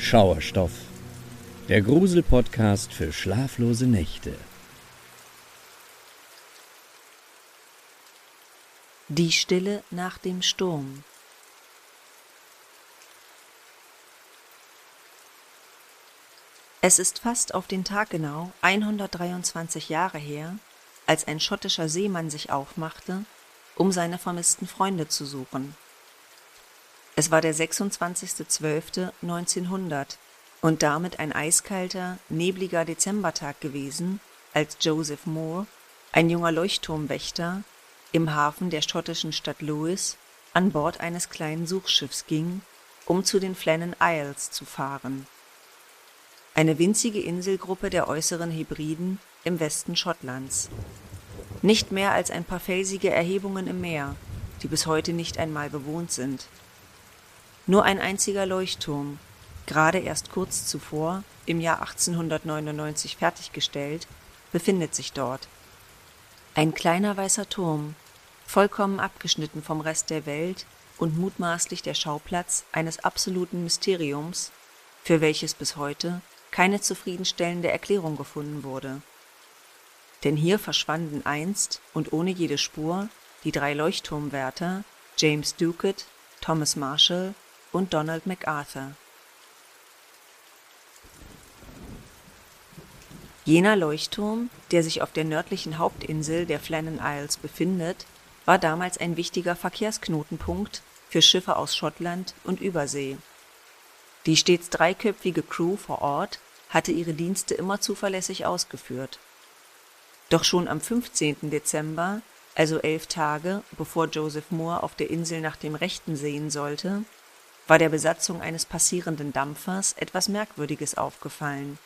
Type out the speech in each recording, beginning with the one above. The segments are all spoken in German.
Schauerstoff, der Grusel-Podcast für schlaflose Nächte. Die Stille nach dem Sturm. Es ist fast auf den Tag genau 123 Jahre her, als ein schottischer Seemann sich aufmachte, um seine vermissten Freunde zu suchen. Es war der 26.12.1900 und damit ein eiskalter, nebliger Dezembertag gewesen, als Joseph Moore, ein junger Leuchtturmwächter, im Hafen der schottischen Stadt Lewis an Bord eines kleinen Suchschiffs ging, um zu den Flennan Isles zu fahren. Eine winzige Inselgruppe der Äußeren Hebriden im Westen Schottlands. Nicht mehr als ein paar felsige Erhebungen im Meer, die bis heute nicht einmal bewohnt sind. Nur ein einziger Leuchtturm, gerade erst kurz zuvor, im Jahr 1899 fertiggestellt, befindet sich dort. Ein kleiner weißer Turm, vollkommen abgeschnitten vom Rest der Welt und mutmaßlich der Schauplatz eines absoluten Mysteriums, für welches bis heute keine zufriedenstellende Erklärung gefunden wurde. Denn hier verschwanden einst und ohne jede Spur die drei Leuchtturmwärter James Ducat, Thomas Marshall und Donald MacArthur. Jener Leuchtturm, der sich auf der nördlichen Hauptinsel der Flannan Isles befindet, war damals ein wichtiger Verkehrsknotenpunkt für Schiffe aus Schottland und Übersee. Die stets dreiköpfige Crew vor Ort hatte ihre Dienste immer zuverlässig ausgeführt. Doch schon am 15. Dezember, also elf Tage bevor Joseph Moore auf der Insel nach dem Rechten sehen sollte, war der Besatzung eines passierenden Dampfers etwas Merkwürdiges aufgefallen.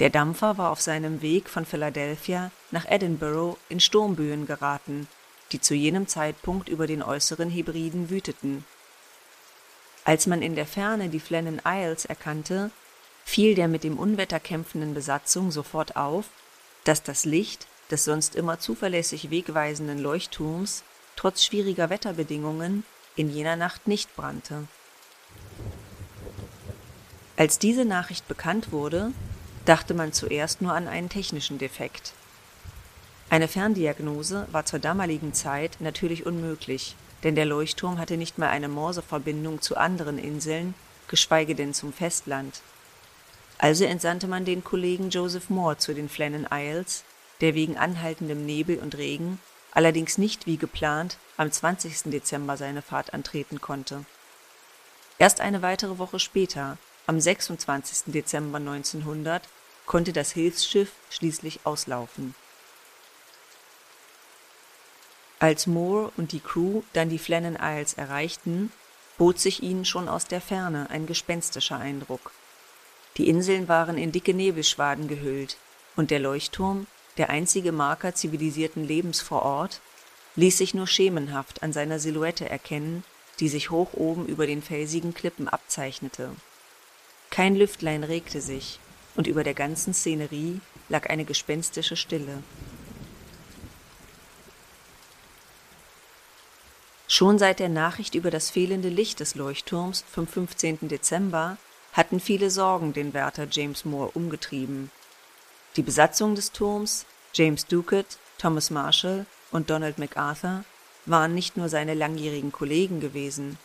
Der Dampfer war auf seinem Weg von Philadelphia nach Edinburgh in Sturmböen geraten, die zu jenem Zeitpunkt über den äußeren Hebriden wüteten. Als man in der Ferne die Flennan Isles erkannte, fiel der mit dem Unwetter kämpfenden Besatzung sofort auf, dass das Licht des sonst immer zuverlässig wegweisenden Leuchtturms trotz schwieriger Wetterbedingungen in jener Nacht nicht brannte. Als diese Nachricht bekannt wurde, dachte man zuerst nur an einen technischen Defekt. Eine Ferndiagnose war zur damaligen Zeit natürlich unmöglich, denn der Leuchtturm hatte nicht mal eine Morseverbindung zu anderen Inseln, geschweige denn zum Festland. Also entsandte man den Kollegen Joseph Moore zu den Flennan Isles, der wegen anhaltendem Nebel und Regen allerdings nicht wie geplant am 20. Dezember seine Fahrt antreten konnte. Erst eine weitere Woche später, am 26. Dezember 1900, konnte das Hilfsschiff schließlich auslaufen. Als Moore und die Crew dann die Flennan Isles erreichten, bot sich ihnen schon aus der Ferne ein gespenstischer Eindruck. Die Inseln waren in dicke Nebelschwaden gehüllt, und der Leuchtturm, der einzige Marker zivilisierten Lebens vor Ort, ließ sich nur schemenhaft an seiner Silhouette erkennen, die sich hoch oben über den felsigen Klippen abzeichnete. Kein Lüftlein regte sich, und über der ganzen Szenerie lag eine gespenstische Stille. Schon seit der Nachricht über das fehlende Licht des Leuchtturms vom 15. Dezember hatten viele Sorgen den Wärter James Moore umgetrieben. Die Besatzung des Turms, James Ducat, Thomas Marshall und Donald MacArthur, waren nicht nur seine langjährigen Kollegen gewesen.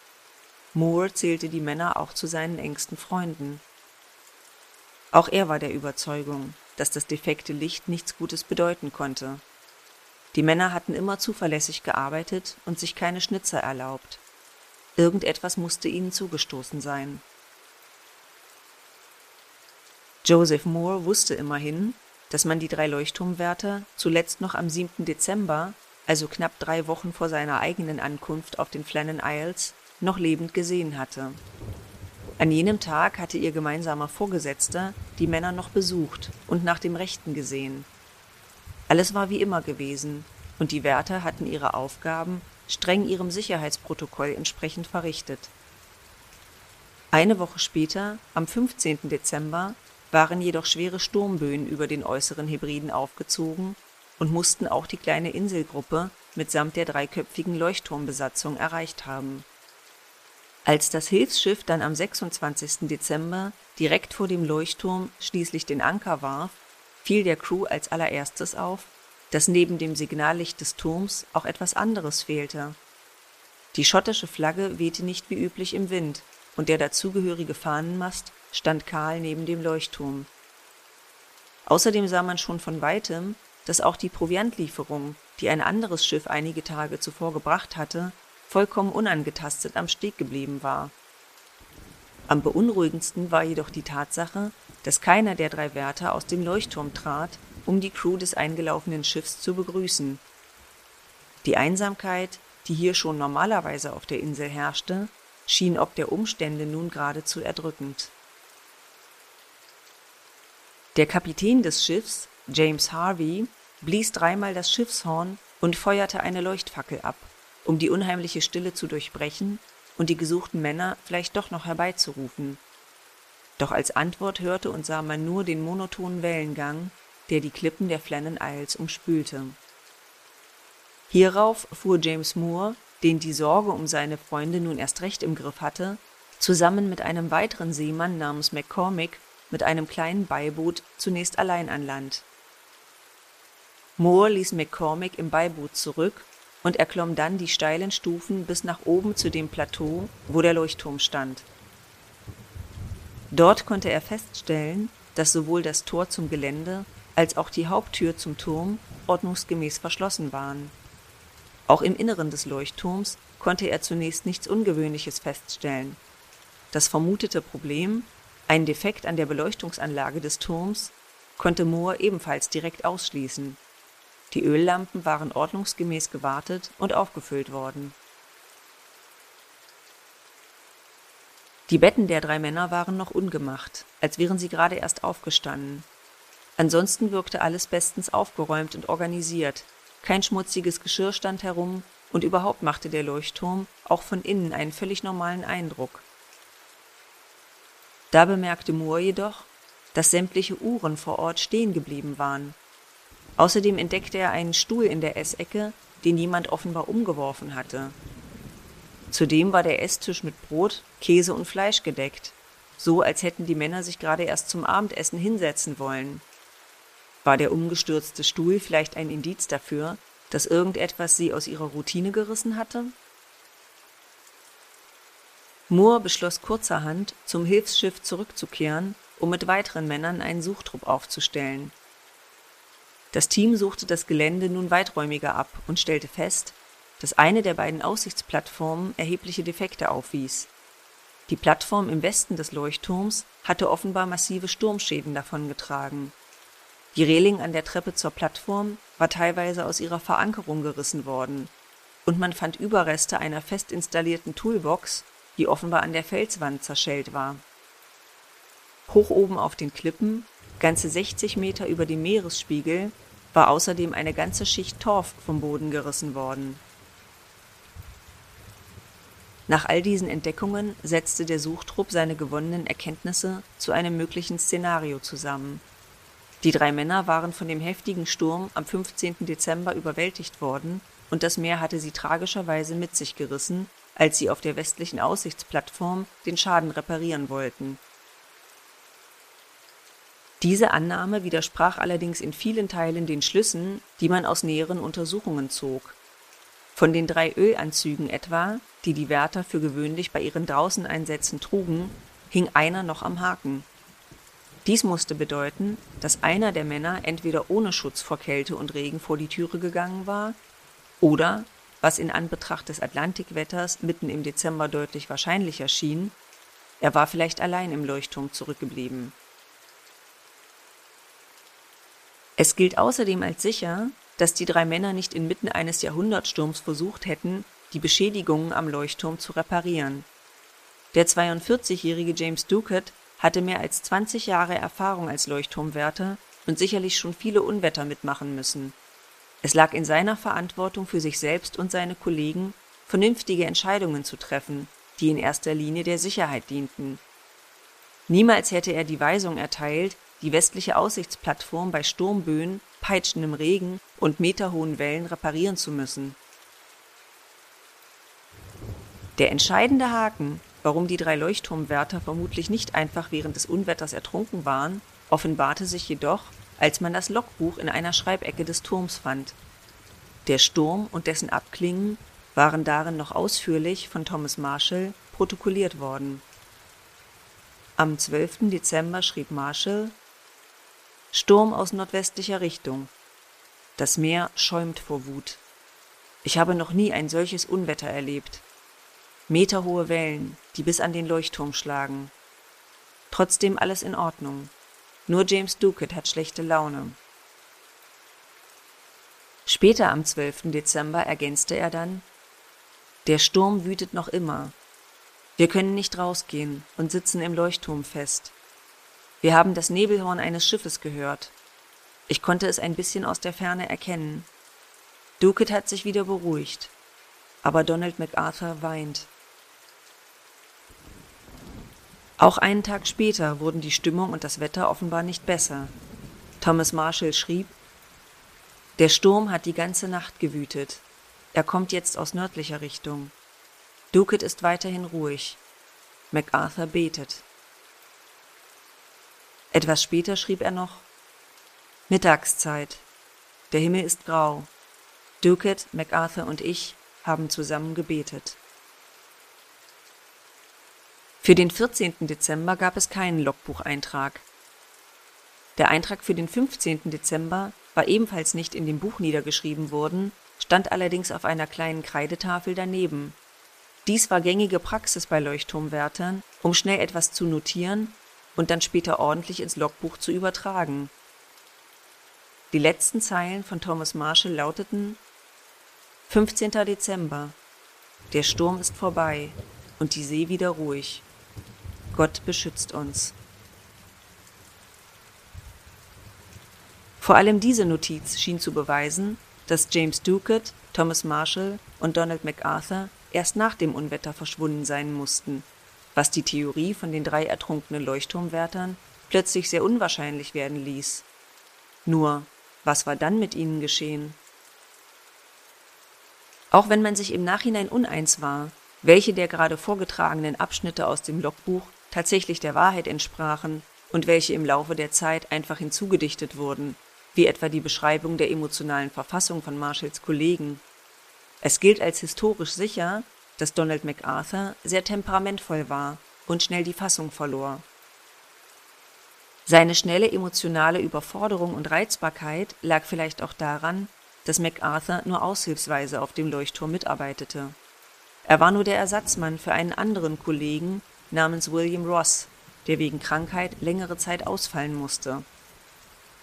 Moore zählte die Männer auch zu seinen engsten Freunden. Auch er war der Überzeugung, dass das defekte Licht nichts Gutes bedeuten konnte. Die Männer hatten immer zuverlässig gearbeitet und sich keine Schnitzer erlaubt. Irgendetwas musste ihnen zugestoßen sein. Joseph Moore wusste immerhin, dass man die drei Leuchtturmwärter zuletzt noch am 7. Dezember, also knapp drei Wochen vor seiner eigenen Ankunft auf den Flannan Isles, noch lebend gesehen hatte. An jenem Tag hatte ihr gemeinsamer Vorgesetzter die Männer noch besucht und nach dem Rechten gesehen. Alles war wie immer gewesen, und die Wärter hatten ihre Aufgaben streng ihrem Sicherheitsprotokoll entsprechend verrichtet. Eine Woche später, am 15. Dezember, waren jedoch schwere Sturmböen über den äußeren Hebriden aufgezogen und mussten auch die kleine Inselgruppe mitsamt der dreiköpfigen Leuchtturmbesatzung erreicht haben. Als das Hilfsschiff dann am 26. Dezember direkt vor dem Leuchtturm schließlich den Anker warf, fiel der Crew als allererstes auf, dass neben dem Signallicht des Turms auch etwas anderes fehlte. Die schottische Flagge wehte nicht wie üblich im Wind, und der dazugehörige Fahnenmast stand kahl neben dem Leuchtturm. Außerdem sah man schon von weitem, dass auch die Proviantlieferung, die ein anderes Schiff einige Tage zuvor gebracht hatte, vollkommen unangetastet am Steg geblieben war. Am beunruhigendsten war jedoch die Tatsache, dass keiner der drei Wärter aus dem Leuchtturm trat, um die Crew des eingelaufenen Schiffs zu begrüßen. Die Einsamkeit, die hier schon normalerweise auf der Insel herrschte, schien ob der Umstände nun geradezu erdrückend. Der Kapitän des Schiffs, James Harvey, blies dreimal das Schiffshorn und feuerte eine Leuchtfackel ab, um die unheimliche Stille zu durchbrechen und die gesuchten Männer vielleicht doch noch herbeizurufen. Doch als Antwort hörte und sah man nur den monotonen Wellengang, der die Klippen der Flannan Isles umspülte. Hierauf fuhr James Moore, den die Sorge um seine Freunde nun erst recht im Griff hatte, zusammen mit einem weiteren Seemann namens McCormick mit einem kleinen Beiboot zunächst allein an Land. Moore ließ McCormick im Beiboot zurück und erklomm dann die steilen Stufen bis nach oben zu dem Plateau, wo der Leuchtturm stand. Dort konnte er feststellen, dass sowohl das Tor zum Gelände als auch die Haupttür zum Turm ordnungsgemäß verschlossen waren. Auch im Inneren des Leuchtturms konnte er zunächst nichts Ungewöhnliches feststellen. Das vermutete Problem, ein Defekt an der Beleuchtungsanlage des Turms, konnte Moore ebenfalls direkt ausschließen. Die Öllampen waren ordnungsgemäß gewartet und aufgefüllt worden. Die Betten der drei Männer waren noch ungemacht, als wären sie gerade erst aufgestanden. Ansonsten wirkte alles bestens aufgeräumt und organisiert, kein schmutziges Geschirr stand herum, und überhaupt machte der Leuchtturm auch von innen einen völlig normalen Eindruck. Da bemerkte Moore jedoch, dass sämtliche Uhren vor Ort stehen geblieben waren. Außerdem entdeckte er einen Stuhl in der Essecke, den jemand offenbar umgeworfen hatte. Zudem war der Esstisch mit Brot, Käse und Fleisch gedeckt, so als hätten die Männer sich gerade erst zum Abendessen hinsetzen wollen. War der umgestürzte Stuhl vielleicht ein Indiz dafür, dass irgendetwas sie aus ihrer Routine gerissen hatte? Moore beschloss kurzerhand, zum Hilfsschiff zurückzukehren, um mit weiteren Männern einen Suchtrupp aufzustellen. Das Team suchte das Gelände nun weiträumiger ab und stellte fest, dass eine der beiden Aussichtsplattformen erhebliche Defekte aufwies. Die Plattform im Westen des Leuchtturms hatte offenbar massive Sturmschäden davongetragen. Die Reling an der Treppe zur Plattform war teilweise aus ihrer Verankerung gerissen worden, und man fand Überreste einer fest installierten Toolbox, die offenbar an der Felswand zerschellt war. Hoch oben auf den Klippen, ganze 60 Meter über dem Meeresspiegel, war außerdem eine ganze Schicht Torf vom Boden gerissen worden. Nach all diesen Entdeckungen setzte der Suchtrupp seine gewonnenen Erkenntnisse zu einem möglichen Szenario zusammen die drei Männer waren von dem heftigen Sturm am 15. Dezember überwältigt worden, und das Meer hatte sie tragischerweise mit sich gerissen, als sie auf der westlichen Aussichtsplattform den Schaden reparieren wollten. Diese Annahme widersprach allerdings in vielen Teilen den Schlüssen, die man aus näheren Untersuchungen zog. Von den drei Ölanzügen etwa, die die Wärter für gewöhnlich bei ihren Draußeneinsätzen trugen, hing einer noch am Haken dies musste bedeuten, dass einer der Männer entweder ohne Schutz vor Kälte und Regen vor die Türe gegangen war oder, was in Anbetracht des Atlantikwetters mitten im Dezember deutlich wahrscheinlicher schien, er war vielleicht allein im Leuchtturm zurückgeblieben. Es gilt außerdem als sicher, dass die drei Männer nicht inmitten eines Jahrhundertsturms versucht hätten, die Beschädigungen am Leuchtturm zu reparieren. Der 42-jährige James Ducat hatte mehr als 20 Jahre Erfahrung als Leuchtturmwärter und sicherlich schon viele Unwetter mitmachen müssen. Es lag in seiner Verantwortung für sich selbst und seine Kollegen, vernünftige Entscheidungen zu treffen, die in erster Linie der Sicherheit dienten. Niemals hätte er die Weisung erteilt, die westliche Aussichtsplattform bei Sturmböen, peitschendem Regen und meterhohen Wellen reparieren zu müssen. Der entscheidende Haken warum die drei Leuchtturmwärter vermutlich nicht einfach während des Unwetters ertrunken waren, offenbarte sich jedoch, als man das Logbuch in einer Schreibecke des Turms fand. Der Sturm und dessen Abklingen waren darin noch ausführlich von Thomas Marshall protokolliert worden. Am 12. Dezember schrieb Marshall Sturm aus nordwestlicher Richtung. Das Meer schäumt vor Wut. Ich habe noch nie ein solches Unwetter erlebt. Meterhohe Wellen, die bis an den Leuchtturm schlagen. Trotzdem alles in Ordnung. Nur James Ducat hat schlechte Laune. Später am 12. Dezember ergänzte er dann Der Sturm wütet noch immer. Wir können nicht rausgehen und sitzen im Leuchtturm fest. Wir haben das Nebelhorn eines Schiffes gehört. Ich konnte es ein bisschen aus der Ferne erkennen. Ducat hat sich wieder beruhigt, aber Donald MacArthur weint. Auch einen Tag später wurden die Stimmung und das Wetter offenbar nicht besser. Thomas Marshall schrieb, der Sturm hat die ganze Nacht gewütet. Er kommt jetzt aus nördlicher Richtung. Ducat ist weiterhin ruhig. MacArthur betet. Etwas später schrieb er noch, Mittagszeit. Der Himmel ist grau. Ducat, MacArthur und ich haben zusammen gebetet. Für den 14. Dezember gab es keinen Logbucheintrag. Der Eintrag für den 15. Dezember war ebenfalls nicht in dem Buch niedergeschrieben worden, stand allerdings auf einer kleinen Kreidetafel daneben. Dies war gängige Praxis bei Leuchtturmwärtern, um schnell etwas zu notieren und dann später ordentlich ins Logbuch zu übertragen. Die letzten Zeilen von Thomas Marshall lauteten 15. Dezember. Der Sturm ist vorbei und die See wieder ruhig. Gott beschützt uns. Vor allem diese Notiz schien zu beweisen, dass James Ducat, Thomas Marshall und Donald MacArthur erst nach dem Unwetter verschwunden sein mussten, was die Theorie von den drei ertrunkenen Leuchtturmwärtern plötzlich sehr unwahrscheinlich werden ließ. Nur, was war dann mit ihnen geschehen? Auch wenn man sich im Nachhinein uneins war, welche der gerade vorgetragenen Abschnitte aus dem Logbuch tatsächlich der Wahrheit entsprachen und welche im Laufe der Zeit einfach hinzugedichtet wurden, wie etwa die Beschreibung der emotionalen Verfassung von Marshalls Kollegen. Es gilt als historisch sicher, dass Donald MacArthur sehr temperamentvoll war und schnell die Fassung verlor. Seine schnelle emotionale Überforderung und Reizbarkeit lag vielleicht auch daran, dass MacArthur nur aushilfsweise auf dem Leuchtturm mitarbeitete. Er war nur der Ersatzmann für einen anderen Kollegen, namens William Ross, der wegen Krankheit längere Zeit ausfallen musste.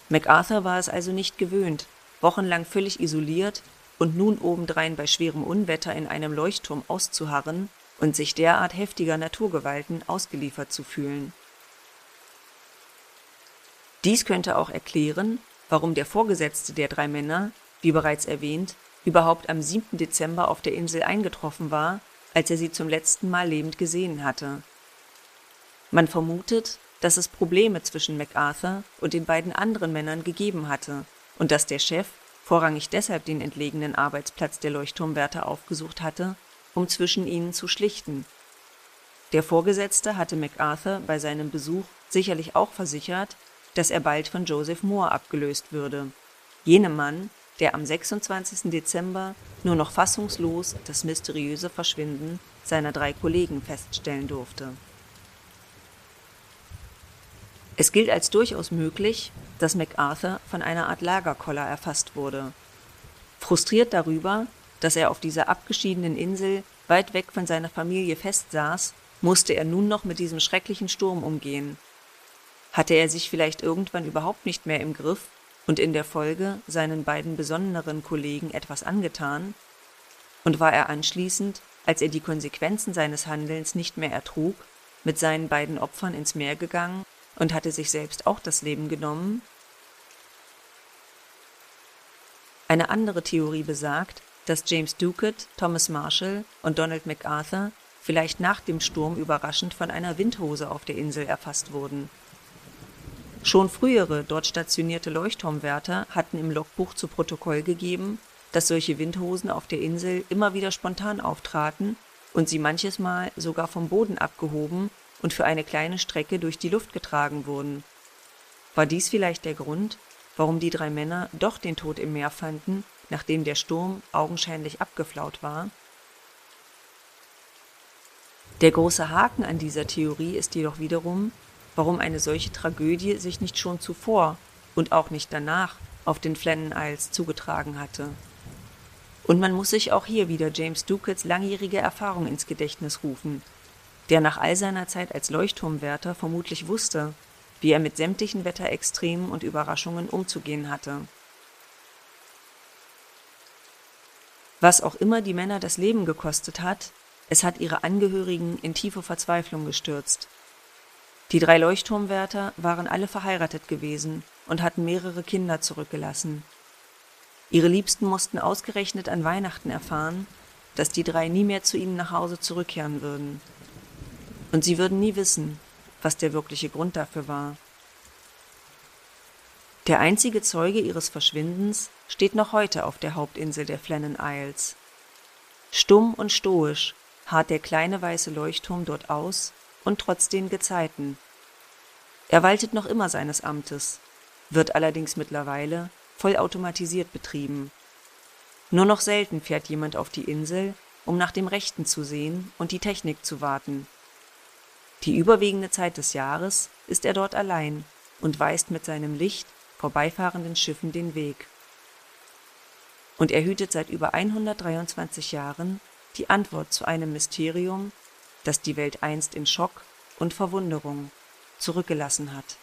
MacArthur war es also nicht gewöhnt, wochenlang völlig isoliert und nun obendrein bei schwerem Unwetter in einem Leuchtturm auszuharren und sich derart heftiger Naturgewalten ausgeliefert zu fühlen. Dies könnte auch erklären, warum der Vorgesetzte der drei Männer, wie bereits erwähnt, überhaupt am 7. Dezember auf der Insel eingetroffen war, als er sie zum letzten Mal lebend gesehen hatte. Man vermutet, dass es Probleme zwischen MacArthur und den beiden anderen Männern gegeben hatte und dass der Chef vorrangig deshalb den entlegenen Arbeitsplatz der Leuchtturmwärter aufgesucht hatte, um zwischen ihnen zu schlichten. Der Vorgesetzte hatte MacArthur bei seinem Besuch sicherlich auch versichert, dass er bald von Joseph Moore abgelöst würde, jenem Mann, der am 26. Dezember nur noch fassungslos das mysteriöse Verschwinden seiner drei Kollegen feststellen durfte es gilt als durchaus möglich, dass MacArthur von einer Art Lagerkoller erfasst wurde. Frustriert darüber, dass er auf dieser abgeschiedenen Insel weit weg von seiner Familie festsaß, musste er nun noch mit diesem schrecklichen Sturm umgehen. Hatte er sich vielleicht irgendwann überhaupt nicht mehr im Griff und in der Folge seinen beiden besonneneren Kollegen etwas angetan? Und war er anschließend, als er die Konsequenzen seines Handelns nicht mehr ertrug, mit seinen beiden Opfern ins Meer gegangen und hatte sich selbst auch das Leben genommen. Eine andere Theorie besagt, dass James Ducat, Thomas Marshall und Donald MacArthur vielleicht nach dem Sturm überraschend von einer Windhose auf der Insel erfasst wurden. Schon frühere dort stationierte Leuchtturmwärter hatten im Logbuch zu Protokoll gegeben, dass solche Windhosen auf der Insel immer wieder spontan auftraten und sie manches Mal sogar vom Boden abgehoben und für eine kleine Strecke durch die Luft getragen wurden. War dies vielleicht der Grund, warum die drei Männer doch den Tod im Meer fanden, nachdem der Sturm augenscheinlich abgeflaut war? Der große Haken an dieser Theorie ist jedoch wiederum, warum eine solche Tragödie sich nicht schon zuvor und auch nicht danach auf den Flennon Isles zugetragen hatte. Und man muss sich auch hier wieder James Ducats langjährige Erfahrung ins Gedächtnis rufen, der nach all seiner Zeit als Leuchtturmwärter vermutlich wusste, wie er mit sämtlichen Wetterextremen und Überraschungen umzugehen hatte. Was auch immer die Männer das Leben gekostet hat, es hat ihre Angehörigen in tiefe Verzweiflung gestürzt. Die drei Leuchtturmwärter waren alle verheiratet gewesen und hatten mehrere Kinder zurückgelassen. Ihre Liebsten mussten ausgerechnet an Weihnachten erfahren, dass die drei nie mehr zu ihnen nach Hause zurückkehren würden. Und sie würden nie wissen, was der wirkliche Grund dafür war. Der einzige Zeuge ihres Verschwindens steht noch heute auf der Hauptinsel der Flennon Isles. Stumm und stoisch harrt der kleine weiße Leuchtturm dort aus und trotz den Gezeiten. Er waltet noch immer seines Amtes, wird allerdings mittlerweile vollautomatisiert betrieben. Nur noch selten fährt jemand auf die Insel, um nach dem Rechten zu sehen und die Technik zu warten. Die überwiegende Zeit des Jahres ist er dort allein und weist mit seinem Licht vorbeifahrenden Schiffen den Weg. Und er hütet seit über 123 Jahren die Antwort zu einem Mysterium, das die Welt einst in Schock und Verwunderung zurückgelassen hat